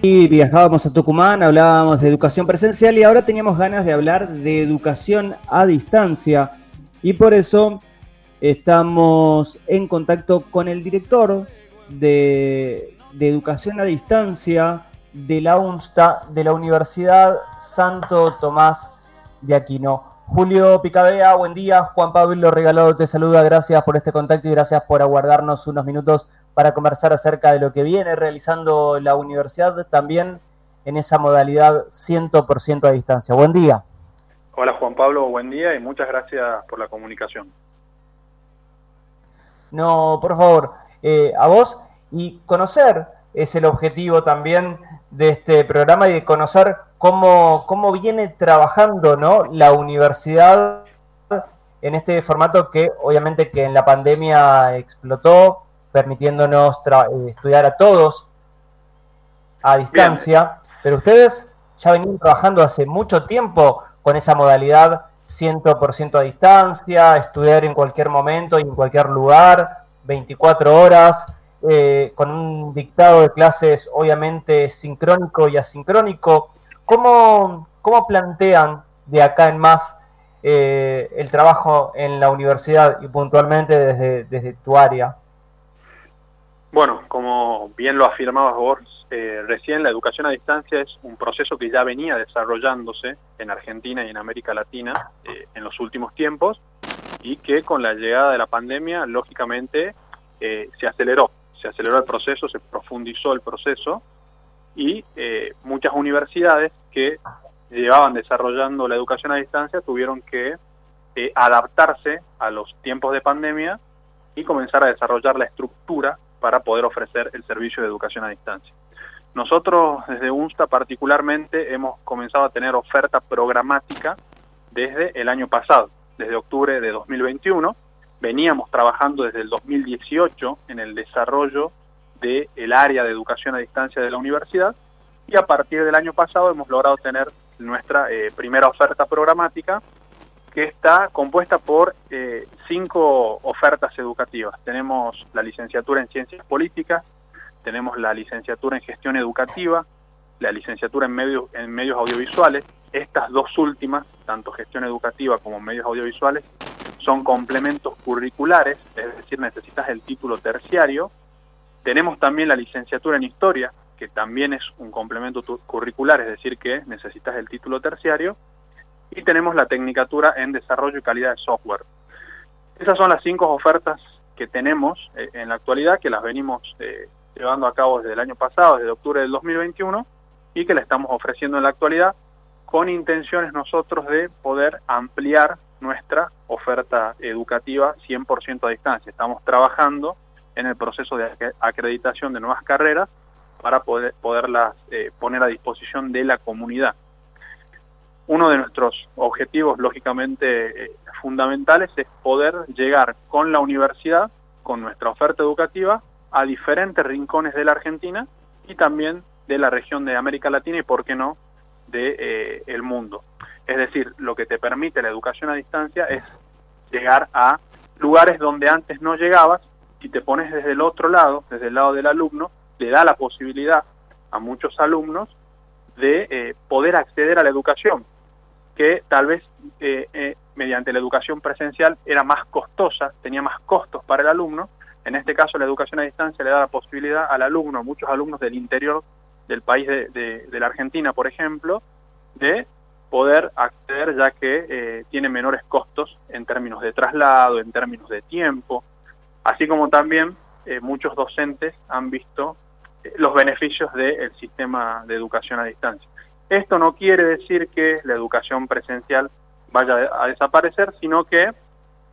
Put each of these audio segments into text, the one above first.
Y viajábamos a Tucumán, hablábamos de educación presencial y ahora teníamos ganas de hablar de educación a distancia. Y por eso estamos en contacto con el director de, educación a distancia de la UNSTA, de la Universidad Santo Tomás de Aquino. Julio Picabea, buen día. Juan Pablo Regalado te saluda. Gracias por este contacto y gracias por aguardarnos unos minutos para conversar acerca de lo que viene realizando la universidad también en esa modalidad 100% a distancia. Buen día. Hola Juan Pablo, buen día y muchas gracias por la comunicación. No, por favor, eh, a vos y conocer es el objetivo también de este programa y de conocer cómo, cómo viene trabajando ¿no? la universidad en este formato que obviamente que en la pandemia explotó, permitiéndonos eh, estudiar a todos a distancia, pero ustedes ya venían trabajando hace mucho tiempo con esa modalidad 100% a distancia, estudiar en cualquier momento y en cualquier lugar, 24 horas, eh, con un dictado de clases obviamente sincrónico y asincrónico. ¿Cómo, cómo plantean de acá en más eh, el trabajo en la universidad y puntualmente desde, desde tu área? Bueno, como bien lo afirmabas vos eh, recién, la educación a distancia es un proceso que ya venía desarrollándose en Argentina y en América Latina eh, en los últimos tiempos y que con la llegada de la pandemia, lógicamente, eh, se aceleró. Se aceleró el proceso, se profundizó el proceso y muchas universidades que llevaban desarrollando la educación a distancia tuvieron que adaptarse a los tiempos de pandemia y comenzar a desarrollar la estructura para poder ofrecer el servicio de educación a distancia. Nosotros desde UNSTA particularmente hemos comenzado a tener oferta programática desde el año pasado, desde octubre de 2021. Veníamos trabajando desde el 2018 en el desarrollo del área de educación a distancia de la universidad y a partir del año pasado hemos logrado tener nuestra eh, primera oferta programática que está compuesta por eh, cinco ofertas educativas. Tenemos la licenciatura en Ciencias Políticas, tenemos la licenciatura en Gestión Educativa, la licenciatura en medios, en medios audiovisuales. Estas dos últimas, tanto gestión educativa como medios audiovisuales, son complementos curriculares, es decir, necesitas el título terciario. Tenemos también la licenciatura en Historia, que también es un complemento curricular, es decir, que necesitas el título terciario y tenemos la Tecnicatura en Desarrollo y Calidad de Software. Esas son las cinco ofertas que tenemos eh, en la actualidad, que las venimos eh, llevando a cabo desde el año pasado, desde octubre del 2021, y que la estamos ofreciendo en la actualidad con intenciones nosotros de poder ampliar nuestra oferta educativa 100% a distancia. Estamos trabajando en el proceso de acreditación de nuevas carreras para poder, poderlas eh, poner a disposición de la comunidad uno de nuestros objetivos, lógicamente, eh, fundamentales es poder llegar con la universidad, con nuestra oferta educativa, a diferentes rincones de la Argentina y también de la región de América Latina y, por qué no, del de, eh, mundo. Es decir, lo que te permite la educación a distancia es llegar a lugares donde antes no llegabas y te pones desde el otro lado, desde el lado del alumno, le da la posibilidad a muchos alumnos de eh, poder acceder a la educación, que tal vez eh, eh, mediante la educación presencial era más costosa, tenía más costos para el alumno. En este caso la educación a distancia le da la posibilidad al alumno, muchos alumnos del interior del país de, la Argentina, por ejemplo, de poder acceder ya que eh, tiene menores costos en términos de traslado, en términos de tiempo, así como también muchos docentes han visto los beneficios del sistema de educación a distancia. Esto no quiere decir que la educación presencial vaya a desaparecer, sino que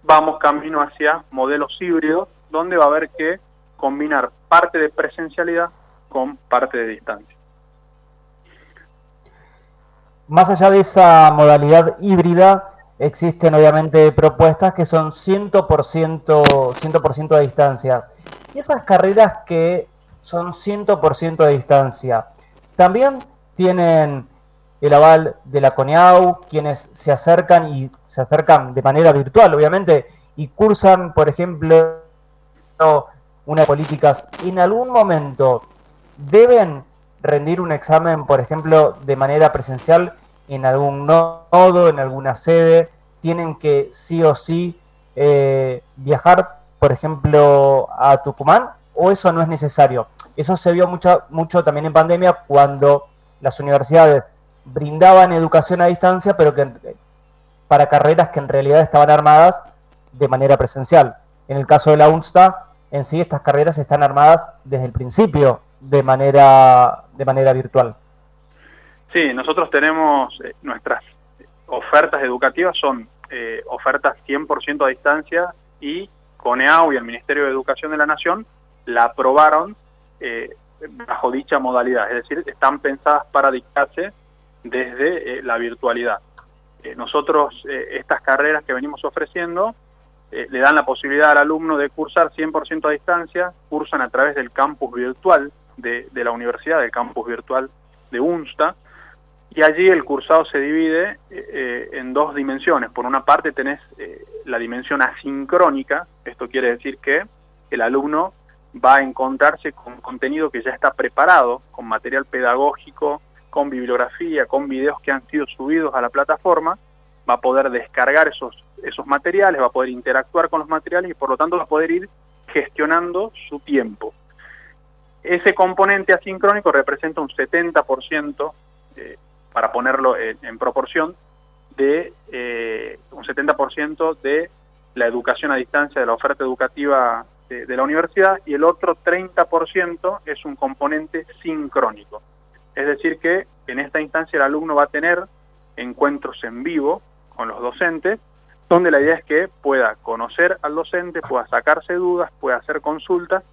vamos camino hacia modelos híbridos donde va a haber que combinar parte de presencialidad con parte de distancia. Más allá de esa modalidad híbrida, existen obviamente propuestas que son 100%, 100 a distancia. Y esas carreras que son 100% a distancia, también tienen el aval de la CONEAU, quienes se acercan y se acercan de manera virtual, obviamente, y cursan, por ejemplo, unas políticas, en algún momento deben rendir un examen, por ejemplo, de manera presencial en algún nodo, en alguna sede, tienen que sí o sí eh, viajar, por ejemplo, a Tucumán, o eso no es necesario. Eso se vio mucho, mucho también en pandemia cuando las universidades brindaban educación a distancia, pero que para carreras que en realidad estaban armadas de manera presencial. En el caso de la UNSTA, en sí estas carreras están armadas desde el principio de manera, de manera virtual. Sí, nosotros tenemos eh, nuestras ofertas educativas, son eh, ofertas 100% a distancia y CONEAU y el Ministerio de Educación de la Nación la aprobaron eh, bajo dicha modalidad, es decir, están pensadas para dictarse desde la virtualidad. nosotros estas carreras que venimos ofreciendo le dan la posibilidad al alumno de cursar 100% a distancia, cursan a través del campus virtual de, la universidad, del campus virtual de UNSTA, y allí el cursado se divide eh, eh, en dos dimensiones. Por una parte tenés eh, la dimensión asincrónica, esto quiere decir que el alumno va a encontrarse con contenido que ya está preparado, con material pedagógico, con bibliografía, con videos que han sido subidos a la plataforma, va a poder descargar esos, esos materiales, va a poder interactuar con los materiales y por lo tanto va a poder ir gestionando su tiempo. Ese componente asincrónico representa un 70%, eh, para ponerlo en, proporción, de eh, un 70% de la educación a distancia de la oferta educativa de, de, la universidad y el otro 30% es un componente sincrónico. Es decir que en esta instancia el alumno va a tener encuentros en vivo con los docentes, donde la idea es que pueda conocer al docente, pueda sacarse dudas, pueda hacer consultas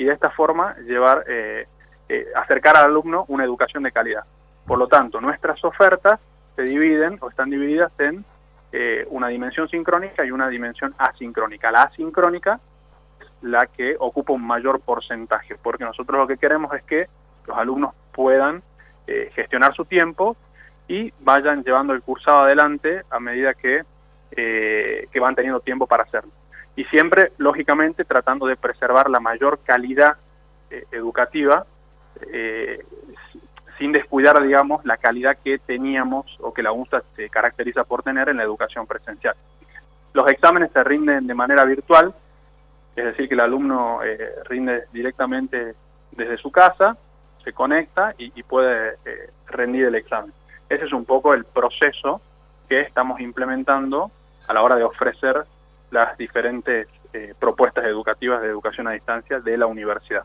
y de esta forma llevar, eh, eh, acercar al alumno una educación de calidad. Por lo tanto, nuestras ofertas se dividen o están divididas en eh, una dimensión sincrónica y una dimensión asincrónica. La asincrónica es la que ocupa un mayor porcentaje, porque nosotros lo que queremos es que los alumnos puedan gestionar su tiempo y vayan llevando el cursado adelante a medida que, que van teniendo tiempo para hacerlo y siempre, lógicamente, tratando de preservar la mayor calidad eh, educativa, eh, sin descuidar, digamos, la calidad que teníamos o que la UNSA se caracteriza por tener en la educación presencial. Los exámenes se rinden de manera virtual, es decir, que el alumno eh, rinde directamente desde su casa, se conecta y, y puede rendir el examen. Ese es un poco el proceso que estamos implementando a la hora de ofrecer las diferentes eh, propuestas educativas de educación a distancia de la universidad.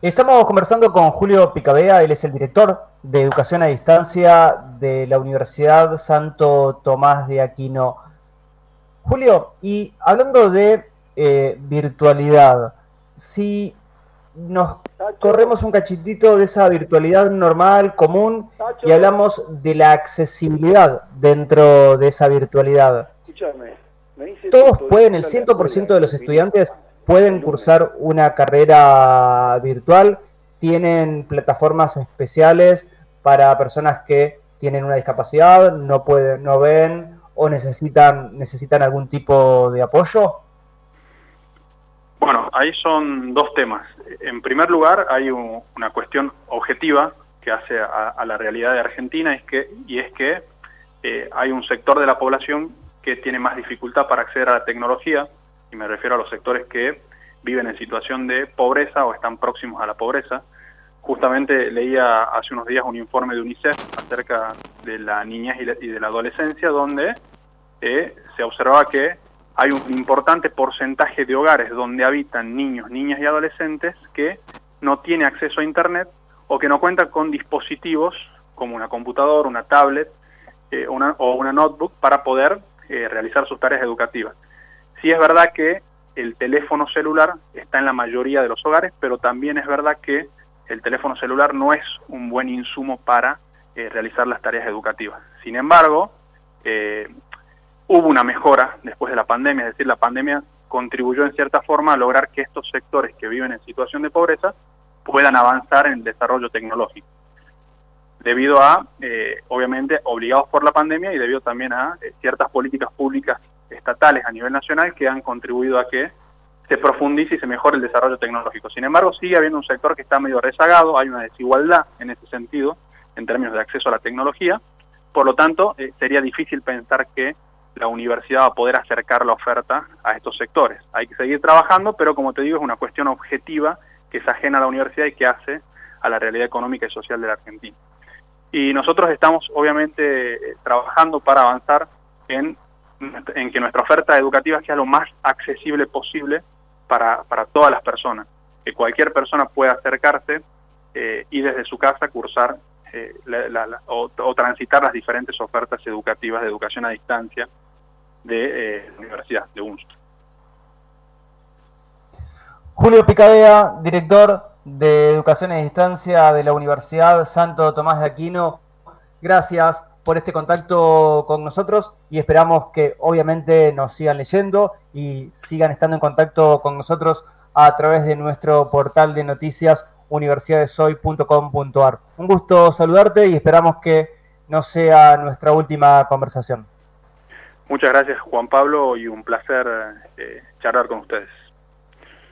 Estamos conversando con Julio Picabea, él es el director de Educación a Distancia de la Universidad Santo Tomás de Aquino. Julio, y hablando de eh, virtualidad, si nos corremos un cachitito de esa virtualidad normal, común, y hablamos de la accesibilidad dentro de esa virtualidad. Todos pueden, el 100% de los estudiantes pueden cursar una carrera virtual, tienen plataformas especiales para personas que tienen una discapacidad, no pueden, no ven o necesitan, necesitan algún tipo de apoyo. Bueno, ahí son dos temas. En primer lugar, hay una cuestión objetiva que hace a, la realidad de Argentina es que, y es que eh, hay un sector de la población que tiene más dificultad para acceder a la tecnología, y me refiero a los sectores que viven en situación de pobreza o están próximos a la pobreza. Justamente leía hace unos días un informe de UNICEF acerca de la niñez y, de la adolescencia, donde eh, se observaba que hay un importante porcentaje de hogares donde habitan niños, niñas y adolescentes que no tiene acceso a Internet o que no cuentan con dispositivos como una computadora, una tablet eh, o una notebook para poder eh, realizar sus tareas educativas. Sí es verdad que el teléfono celular está en la mayoría de los hogares, pero también es verdad que el teléfono celular no es un buen insumo para eh, realizar las tareas educativas. Sin embargo, hubo una mejora después de la pandemia, es decir, la pandemia contribuyó en cierta forma a lograr que estos sectores que viven en situación de pobreza puedan avanzar en el desarrollo tecnológico. Debido a, eh, obviamente, obligados por la pandemia y debido también a eh, ciertas políticas públicas estatales a nivel nacional que han contribuido a que se profundice y se mejore el desarrollo tecnológico. Sin embargo, sigue habiendo un sector que está medio rezagado, hay una desigualdad en ese sentido, en términos de acceso a la tecnología, por lo tanto, eh, sería difícil pensar que la universidad va a poder acercar la oferta a estos sectores. Hay que seguir trabajando, pero como te digo, es una cuestión objetiva que es ajena a la universidad y que hace a la realidad económica y social de la Argentina. Y nosotros estamos obviamente eh, trabajando para avanzar en, en, que nuestra oferta educativa sea lo más accesible posible para, para todas las personas, que cualquier persona pueda acercarse eh, y desde su casa cursar eh, o, transitar las diferentes ofertas educativas de educación a distancia de la Universidad de UNST. Julio Picabea, director de Educación a Distancia de la Universidad Santo Tomás de Aquino. Gracias por este contacto con nosotros y esperamos que obviamente nos sigan leyendo y sigan estando en contacto con nosotros a través de nuestro portal de noticias universidadesoy.com.ar. Un gusto saludarte y esperamos que no sea nuestra última conversación. Muchas gracias Juan Pablo y un placer eh, charlar con ustedes.